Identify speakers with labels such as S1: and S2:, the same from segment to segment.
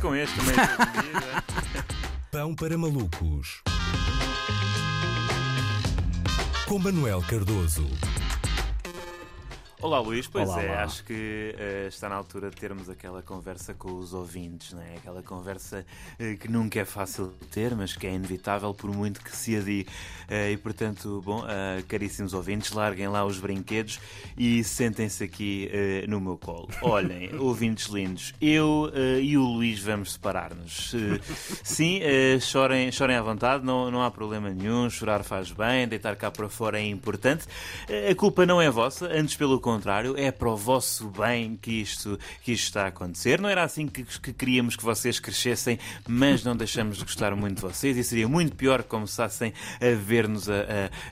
S1: Com este também.
S2: Pão para malucos. Com Manuel Cardoso.
S1: Olá Luís, pois
S3: Olá,
S1: é,
S3: olá.
S1: acho que eh, está na altura de termos aquela conversa com os ouvintes, não é? Aquela conversa eh, que nunca é fácil de ter, mas que é inevitável por muito que se adie. Eh, e portanto, bom, eh, caríssimos ouvintes, larguem lá os brinquedos e sentem-se aqui no meu colo. Olhem, ouvintes lindos, eu e o Luís vamos separar-nos. Sim, chorem, chorem à vontade, não, não há problema nenhum, chorar faz bem, deitar cá para fora é importante. A culpa não é vossa, antes pelo contrário, é para o vosso bem que isto, que isto está a acontecer. Não era assim que, que queríamos que vocês crescessem, mas não deixamos de gostar muito de vocês e seria muito pior que começassem a ver-nos a,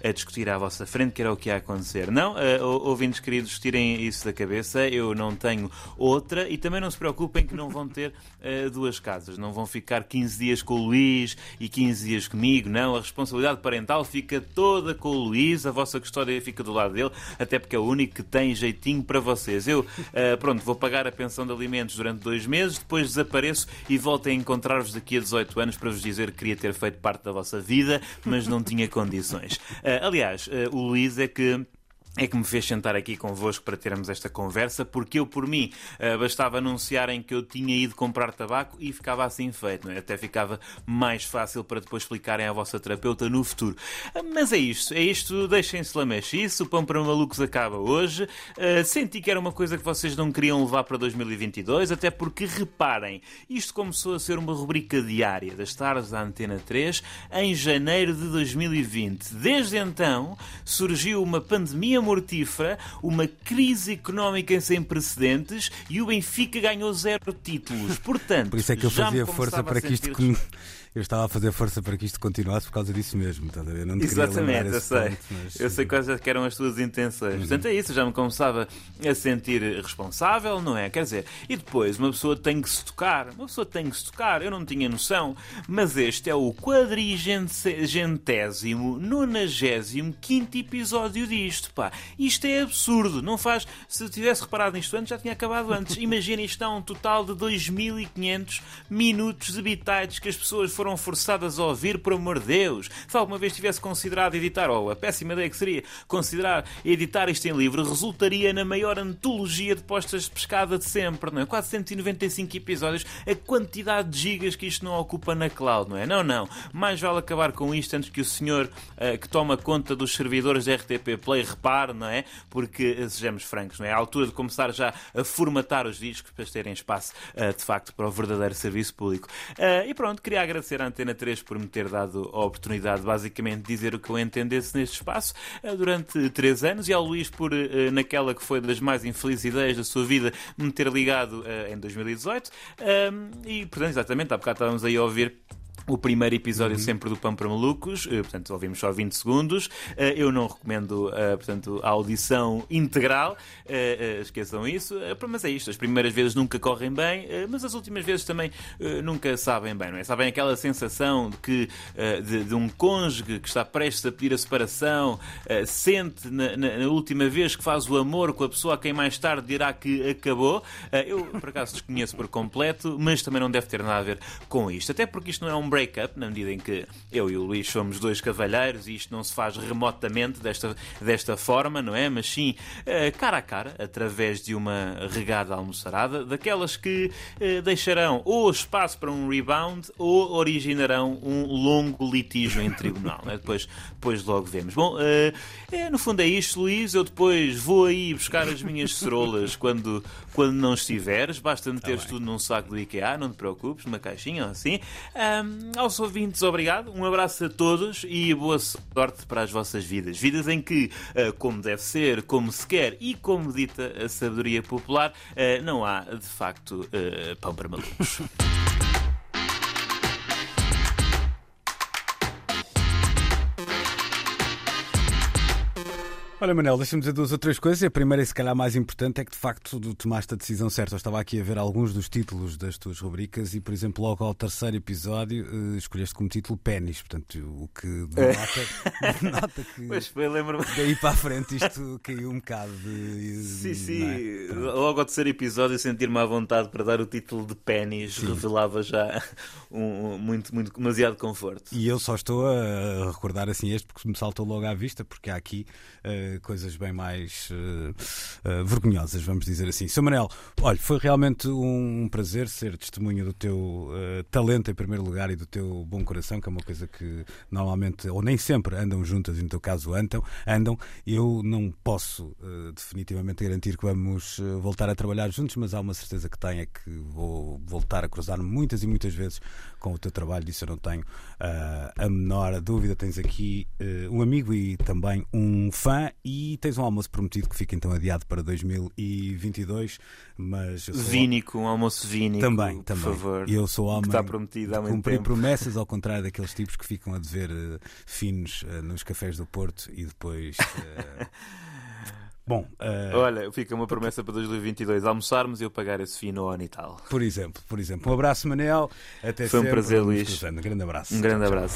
S1: a- a discutir à vossa frente, que era o que ia acontecer. Não, ou- ouvintes queridos, tirem isso da cabeça, eu não tenho outra e também não se preocupem que não vão ter eh, duas casas, não vão ficar 15 dias com o Luís e 15 dias comigo, não, a responsabilidade parental fica toda com o Luís, a vossa custódia fica do lado dele, até porque é o único que tem jeitinho para vocês. Eu, eh, pronto, vou pagar a pensão de alimentos durante dois meses, depois desapareço e volto a encontrar-vos daqui a 18 anos para vos dizer que queria ter feito parte da vossa vida, mas não tinha condições. Eh, aliás, eh, o Luís é que é que me fez sentar aqui convosco para termos esta conversa, porque eu, por mim, eh, bastava anunciarem que eu tinha ido comprar tabaco e ficava assim feito, é? Até ficava mais fácil para depois explicarem à vossa terapeuta no futuro. Ah, Mas é isto, é isto, deixem-se lá mexice, o pão para malucos acaba hoje. Ah, senti que era uma coisa que vocês não queriam levar para 2022, até porque, reparem, isto começou a ser uma rubrica diária das tardes da Antena 3 em janeiro de 2020. Desde então, surgiu uma pandemia mortífera, uma crise económica sem precedentes e o Benfica ganhou zero títulos. Portanto,
S3: Por isso é que eu fazia força para que isto. Eu estava a fazer força para que isto continuasse por causa disso mesmo. Estás a ver? Não te
S1: Exatamente, eu sei.
S3: ponto, mas-
S1: Eu sei quais é eram as tuas intenções.
S3: Uhum.
S1: Portanto, é isso, já me começava a sentir responsável, não é? Quer dizer, e depois uma pessoa tem que se tocar, uma pessoa tem que se tocar, eu não tinha noção, mas este é o quadrigentésimo, nonagésimo, quinto episódio disto, pá. Isto é absurdo, não faz. Se eu tivesse reparado nisto antes, já tinha acabado antes. Imagina, isto há um total de 2500 minutos de bitites que as pessoas foram forçadas a ouvir, por amor de Deus. Se alguma vez tivesse considerado editar, ou a péssima ideia que seria considerar editar isto em livro, resultaria na maior antologia de postas de pescada de sempre, não é? Quase 195 episódios, a quantidade de gigas que isto não ocupa na cloud, não é? Não, não. Mais vale acabar com isto antes que o senhor eh, que toma conta dos servidores da RTP Play repare, não é? Porque, eh, sejamos francos, não é? A altura de começar já a formatar os discos para terem espaço, eh, de facto, para o verdadeiro serviço público. E pronto, queria agradecer à Antena 3 por me ter dado a oportunidade, basicamente, de dizer o que eu entendesse neste espaço eh, durante três anos e ao Luís por, eh, naquela que foi das mais infelizes ideias da sua vida, me ter ligado eh, em 2018. Um, e, portanto, exatamente, há bocado estávamos aí a ouvir. O primeiro episódio sempre do Pão para Malucos, eh, portanto ouvimos só 20 segundos. Eh, Eu não recomendo eh, portanto, a audição integral, esqueçam isso. Mas é isto, as primeiras vezes nunca correm bem, mas as últimas vezes também nunca sabem bem, não é? Sabem aquela sensação de que de, de um cônjuge que está prestes a pedir a separação, sente na, na- na última vez que faz o amor com a pessoa a quem mais tarde dirá que acabou. Eu, por acaso, desconheço por completo, mas também não deve ter nada a ver com isto. Até porque isto não é um break-up, na medida em que eu e o Luís somos dois cavalheiros e isto não se faz remotamente desta, desta forma, não é? Mas sim eh, cara a cara, através de uma regada almoçarada, daquelas que eh, deixarão ou espaço para um rebound ou originarão um longo litígio em tribunal. é? Depois, depois logo vemos. Bom, eh, é, no fundo é isto, Luís. Eu depois vou aí buscar as minhas cerolas quando, quando não estiveres. Basta meteres tudo num saco do IKEA, não te preocupes, numa caixinha ou assim. Ahm, aos ouvintes, obrigado. Um abraço a todos e boa sorte para as vossas vidas. Vidas em que, ah, como deve ser, como se quer e como dita a sabedoria popular, ah, não há, de facto, ah, pão para malucos.
S3: Olha, Manel, deixa-me dizer duas ou três coisas. A primeira, e se calhar mais importante, é que de facto tu tomaste a decisão certa. Eu estava aqui a ver alguns dos títulos das tuas rubricas e, por exemplo, logo ao terceiro episódio uh, escolheste como título Pênis. Portanto, o que denota, denota que
S1: Pois foi, lembro-me.
S3: daí para a frente isto caiu um bocado de.
S1: Sim,
S3: não
S1: sim.
S3: é? Pronto.
S1: Logo ao terceiro episódio, sentir-me à vontade para dar o título de Pennies revelava já um, um- muito, muito, demasiado conforto.
S3: E eu só estou a recordar assim este porque me saltou logo à vista, porque há aqui eh, coisas bem mais eh, vergonhosas, vamos dizer assim. Sr. Manel, olha, foi realmente um prazer ser testemunha do teu eh, talento em primeiro lugar e do teu bom coração, que é uma coisa que normalmente, ou nem sempre, andam juntas, e no teu caso andam. andam. Eu não posso definitivamente garantir que vamos voltar a trabalhar juntos, mas há uma certeza que tenho, é que vou voltar a cruzar-me muitas e muitas vezes com o teu trabalho, disso eu não tenho a menor dúvida. Tens aqui um amigo e também um fã, e tens um almoço prometido que fica então adiado para 2022. Mas sou
S1: Vínico, um almoço vínico.
S3: também,
S1: por
S3: também.
S1: favor.
S3: Eu sou homem.
S1: que está prometido há muito
S3: cumprir
S1: tempo.
S3: promessas, ao contrário daqueles tipos que ficam a dever eh, finos eh, nos cafés do Porto e depois. eh, Bom, eh,
S1: Olha, fica uma promessa para 2022 almoçarmos e eu pagar esse fino ao Anital.
S3: por exemplo, por exemplo, um abraço, Manel. Até
S1: Foi um
S3: sempre.
S1: prazer, Luís.
S3: Um grande abraço.
S1: Um grande abraço.